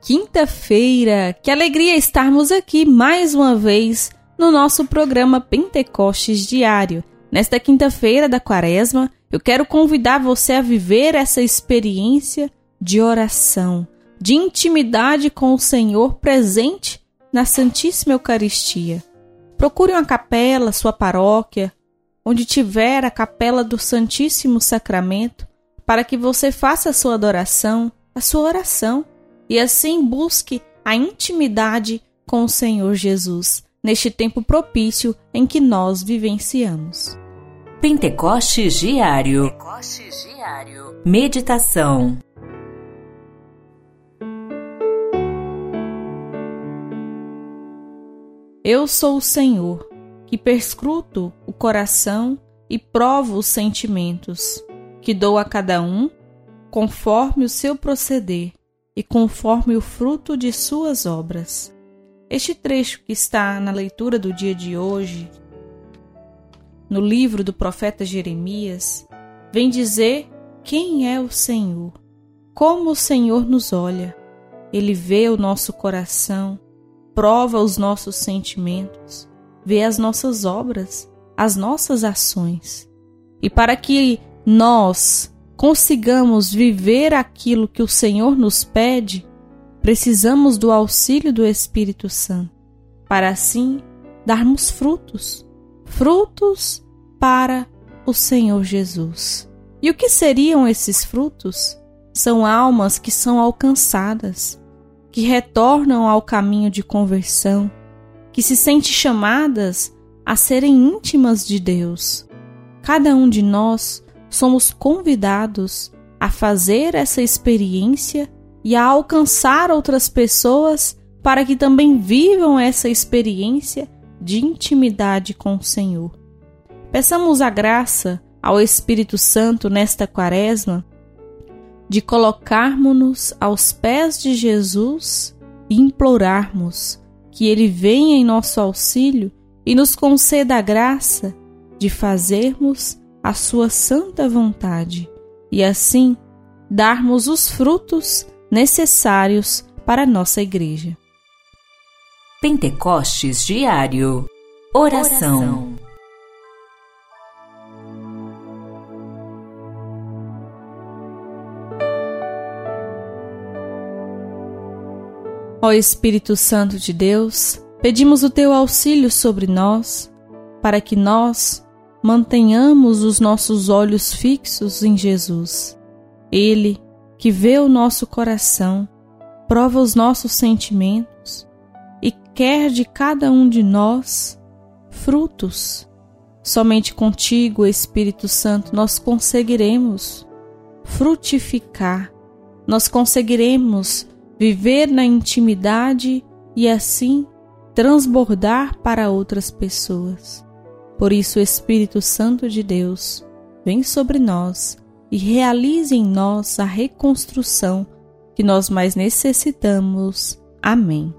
quinta-feira, que alegria estarmos aqui mais uma vez no nosso programa Pentecostes Diário. Nesta quinta-feira da Quaresma, eu quero convidar você a viver essa experiência de oração, de intimidade com o Senhor presente na Santíssima Eucaristia. Procure uma capela, sua paróquia, onde tiver a capela do Santíssimo Sacramento, para que você faça a sua adoração, a sua oração, e assim busque a intimidade com o Senhor Jesus, neste tempo propício em que nós vivenciamos. Pentecostes Diário. Pentecostes Diário. Meditação. Eu sou o Senhor, que perscruto o coração e provo os sentimentos, que dou a cada um conforme o seu proceder e conforme o fruto de suas obras. Este trecho que está na leitura do dia de hoje, no livro do profeta Jeremias, vem dizer quem é o Senhor, como o Senhor nos olha. Ele vê o nosso coração, prova os nossos sentimentos, vê as nossas obras, as nossas ações. E para que nós consigamos viver aquilo que o Senhor nos pede, precisamos do auxílio do Espírito Santo, para assim darmos frutos frutos para o Senhor Jesus. E o que seriam esses frutos? São almas que são alcançadas, que retornam ao caminho de conversão, que se sentem chamadas a serem íntimas de Deus. Cada um de nós somos convidados a fazer essa experiência e a alcançar outras pessoas para que também vivam essa experiência de intimidade com o Senhor. Peçamos a graça ao Espírito Santo nesta quaresma de colocarmos-nos aos pés de Jesus e implorarmos que Ele venha em nosso auxílio e nos conceda a graça de fazermos a sua santa vontade e assim darmos os frutos necessários para a nossa igreja. Pentecostes Diário Oração, Ó Espírito Santo de Deus, pedimos o teu auxílio sobre nós, para que nós mantenhamos os nossos olhos fixos em Jesus. Ele, que vê o nosso coração, prova os nossos sentimentos e quer de cada um de nós frutos. Somente contigo, Espírito Santo, nós conseguiremos frutificar, nós conseguiremos viver na intimidade e assim transbordar para outras pessoas. Por isso, o Espírito Santo de Deus vem sobre nós e realize em nós a reconstrução que nós mais necessitamos. Amém.